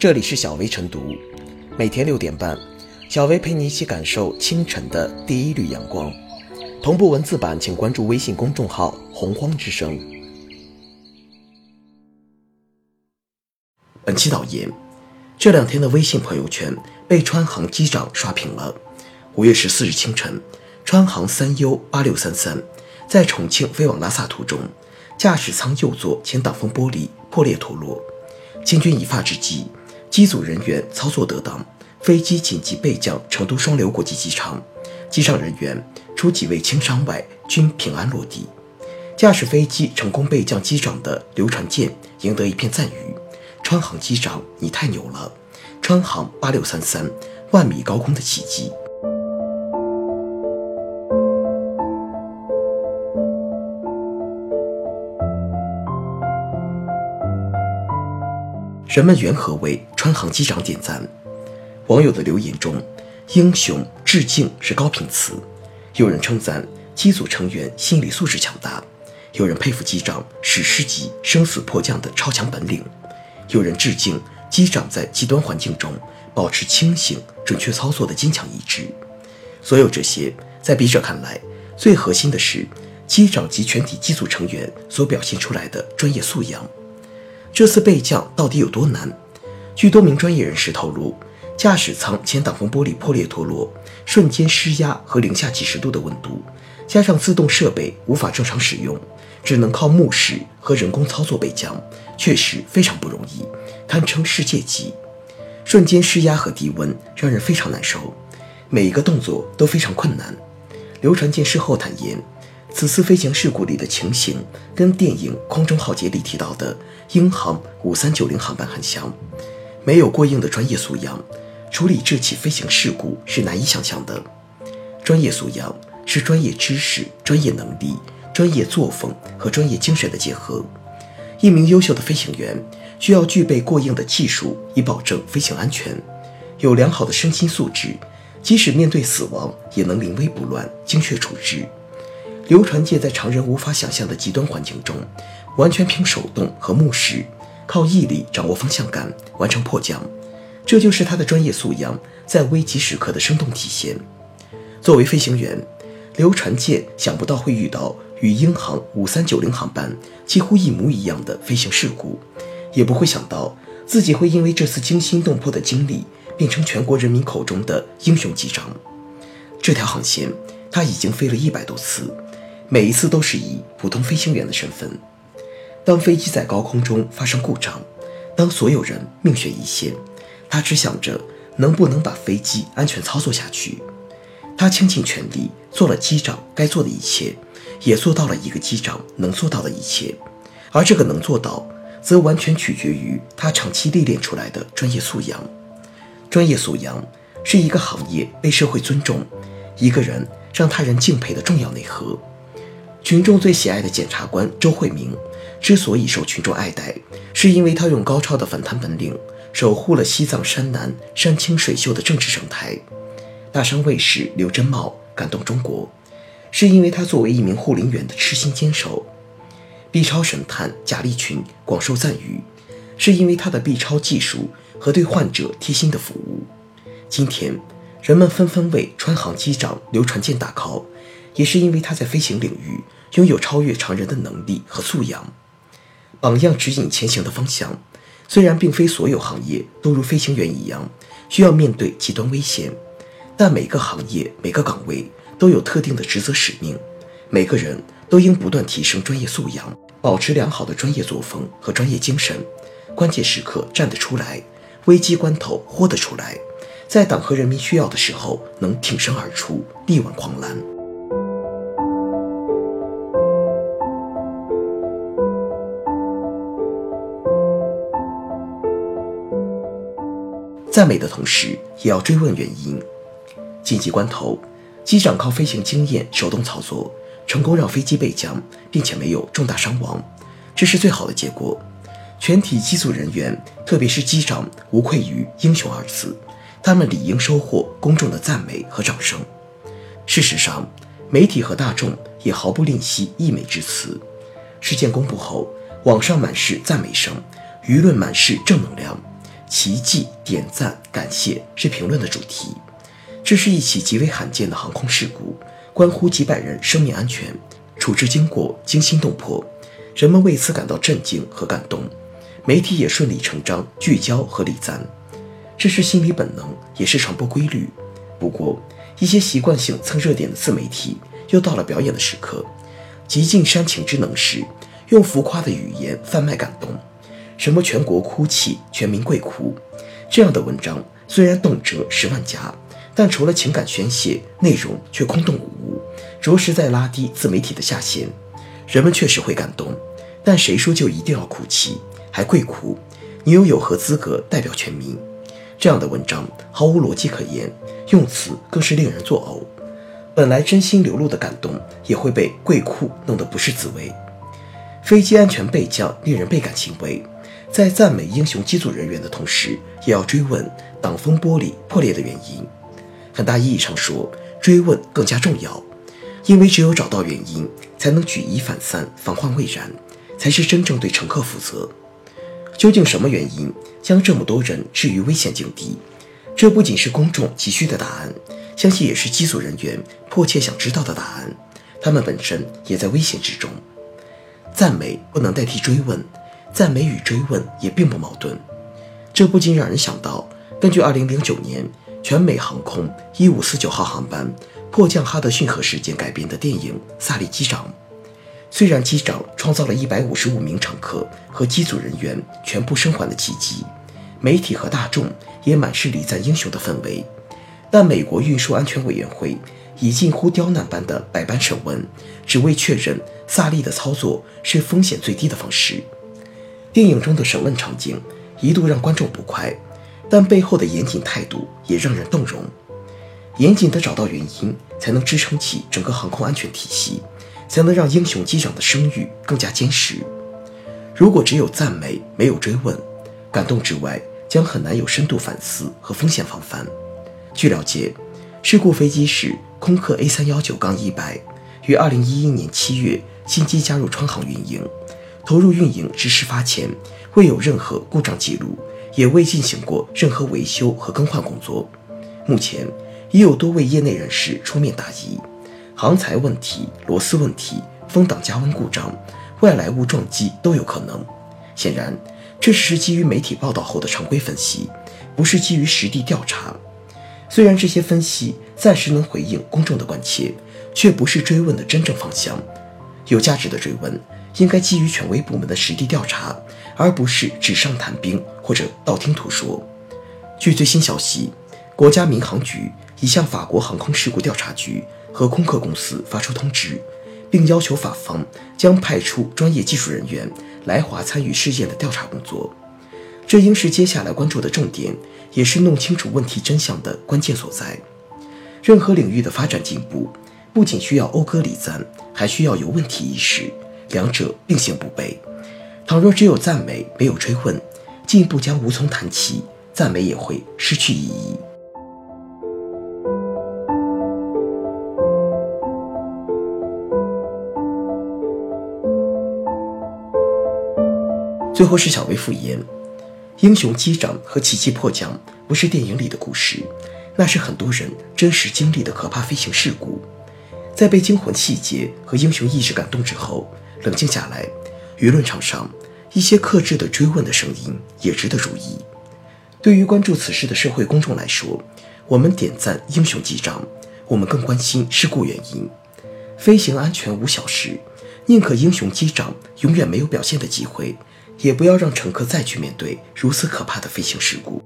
这里是小薇晨读，每天六点半，小薇陪你一起感受清晨的第一缕阳光。同步文字版，请关注微信公众号“洪荒之声”。本期导言：这两天的微信朋友圈被川航机长刷屏了。五月十四日清晨，川航三 U 八六三三在重庆飞往拉萨途中，驾驶舱右座前挡风玻璃破裂脱落。千钧一发之际，机组人员操作得当，飞机紧急备降成都双流国际机场，机上人员除几位轻伤外均平安落地。驾驶飞机成功备降机长的刘传健赢得一片赞誉：“川航机长，你太牛了！川航八六三三，万米高空的奇迹。”人们缘何为川航机长点赞？网友的留言中，“英雄”“致敬”是高频词。有人称赞机组成员心理素质强大，有人佩服机长史诗级生死迫降的超强本领，有人致敬机长在极端环境中保持清醒、准确操作的坚强意志。所有这些，在笔者看来，最核心的是机长及全体机组成员所表现出来的专业素养。这次备降到底有多难？据多名专业人士透露，驾驶舱前挡风玻璃破裂脱落，瞬间失压和零下几十度的温度，加上自动设备无法正常使用，只能靠目视和人工操作备降，确实非常不容易，堪称世界级。瞬间失压和低温让人非常难受，每一个动作都非常困难。刘传健事后坦言。此次飞行事故里的情形跟电影《空中浩劫》里提到的英航五三九零航班很像，没有过硬的专业素养，处理这起飞行事故是难以想象的。专业素养是专业知识、专业能力、专业作风和专业精神的结合。一名优秀的飞行员需要具备过硬的技术，以保证飞行安全；有良好的身心素质，即使面对死亡，也能临危不乱，精确处置。刘传健在常人无法想象的极端环境中，完全凭手动和目视，靠毅力掌握方向感，完成迫降。这就是他的专业素养在危急时刻的生动体现。作为飞行员，刘传健想不到会遇到与英航五三九零航班几乎一模一样的飞行事故，也不会想到自己会因为这次惊心动魄的经历，变成全国人民口中的英雄机长。这条航线他已经飞了一百多次。每一次都是以普通飞行员的身份，当飞机在高空中发生故障，当所有人命悬一线，他只想着能不能把飞机安全操作下去。他倾尽全力做了机长该做的一切，也做到了一个机长能做到的一切。而这个能做到，则完全取决于他长期历练出来的专业素养。专业素养是一个行业被社会尊重，一个人让他人敬佩的重要内核。群众最喜爱的检察官周慧明，之所以受群众爱戴，是因为他用高超的反贪本领，守护了西藏山南山清水秀的政治生态。大山卫士刘真茂感动中国，是因为他作为一名护林员的痴心坚守。B 超神探贾立群广受赞誉，是因为他的 B 超技术和对患者贴心的服务。今天，人们纷纷为川航机长刘传健打 call。也是因为他在飞行领域拥有超越常人的能力和素养，榜样指引前行的方向。虽然并非所有行业都如飞行员一样需要面对极端危险，但每个行业每个岗位都有特定的职责使命，每个人都应不断提升专业素养，保持良好的专业作风和专业精神，关键时刻站得出来，危机关头豁得出来，在党和人民需要的时候能挺身而出，力挽狂澜。赞美的同时，也要追问原因。紧急关头，机长靠飞行经验手动操作，成功让飞机备降，并且没有重大伤亡，这是最好的结果。全体机组人员，特别是机长，无愧于“英雄”二字，他们理应收获公众的赞美和掌声。事实上，媒体和大众也毫不吝惜溢美之词。事件公布后，网上满是赞美声，舆论满是正能量。奇迹、点赞、感谢是评论的主题。这是一起极为罕见的航空事故，关乎几百人生命安全，处置经过惊心动魄，人们为此感到震惊和感动。媒体也顺理成章聚焦和礼赞，这是心理本能，也是传播规律。不过，一些习惯性蹭热点的自媒体又到了表演的时刻，极尽煽情之能事，用浮夸的语言贩卖感动。什么全国哭泣，全民跪哭，这样的文章虽然动辄十万加，但除了情感宣泄，内容却空洞无物，着实在拉低自媒体的下限。人们确实会感动，但谁说就一定要哭泣，还跪哭？你又有何资格代表全民？这样的文章毫无逻辑可言，用词更是令人作呕。本来真心流露的感动，也会被跪哭弄得不是滋味。飞机安全备降，令人倍感欣慰。在赞美英雄机组人员的同时，也要追问挡风玻璃破裂的原因。很大意义上说，追问更加重要，因为只有找到原因，才能举一反三，防患未然，才是真正对乘客负责。究竟什么原因将这么多人置于危险境地？这不仅是公众急需的答案，相信也是机组人员迫切想知道的答案。他们本身也在危险之中。赞美不能代替追问。赞美与追问也并不矛盾，这不禁让人想到，根据2009年全美航空1549号航班迫降哈德逊河事件改编的电影《萨利机长》，虽然机长创造了155名乘客和机组人员全部生还的奇迹，媒体和大众也满是礼赞英雄的氛围，但美国运输安全委员会以近乎刁难般的百般审问，只为确认萨利的操作是风险最低的方式。电影中的审问场景一度让观众不快，但背后的严谨态度也让人动容。严谨的找到原因，才能支撑起整个航空安全体系，才能让英雄机长的声誉更加坚实。如果只有赞美，没有追问，感动之外，将很难有深度反思和风险防范。据了解，事故飞机是空客 A 三幺九杠一百，于二零一一年七月新机加入川航运营。投入运营至事发前，未有任何故障记录，也未进行过任何维修和更换工作。目前已有多位业内人士出面答疑，航材问题、螺丝问题、风挡加温故障、外来物撞击都有可能。显然，这只是基于媒体报道后的常规分析，不是基于实地调查。虽然这些分析暂时能回应公众的关切，却不是追问的真正方向。有价值的追问。应该基于权威部门的实地调查，而不是纸上谈兵或者道听途说。据最新消息，国家民航局已向法国航空事故调查局和空客公司发出通知，并要求法方将派出专业技术人员来华参与事件的调查工作。这应是接下来关注的重点，也是弄清楚问题真相的关键所在。任何领域的发展进步，不仅需要讴歌礼赞，还需要有问题意识。两者并行不悖。倘若只有赞美，没有追问，进一步将无从谈起，赞美也会失去意义。最后是小薇复言：英雄机长和奇迹迫降不是电影里的故事，那是很多人真实经历的可怕飞行事故。在被惊魂细节和英雄意志感动之后。冷静下来，舆论场上一些克制的追问的声音也值得注意。对于关注此事的社会公众来说，我们点赞英雄机长，我们更关心事故原因。飞行安全无小事，宁可英雄机长永远没有表现的机会，也不要让乘客再去面对如此可怕的飞行事故。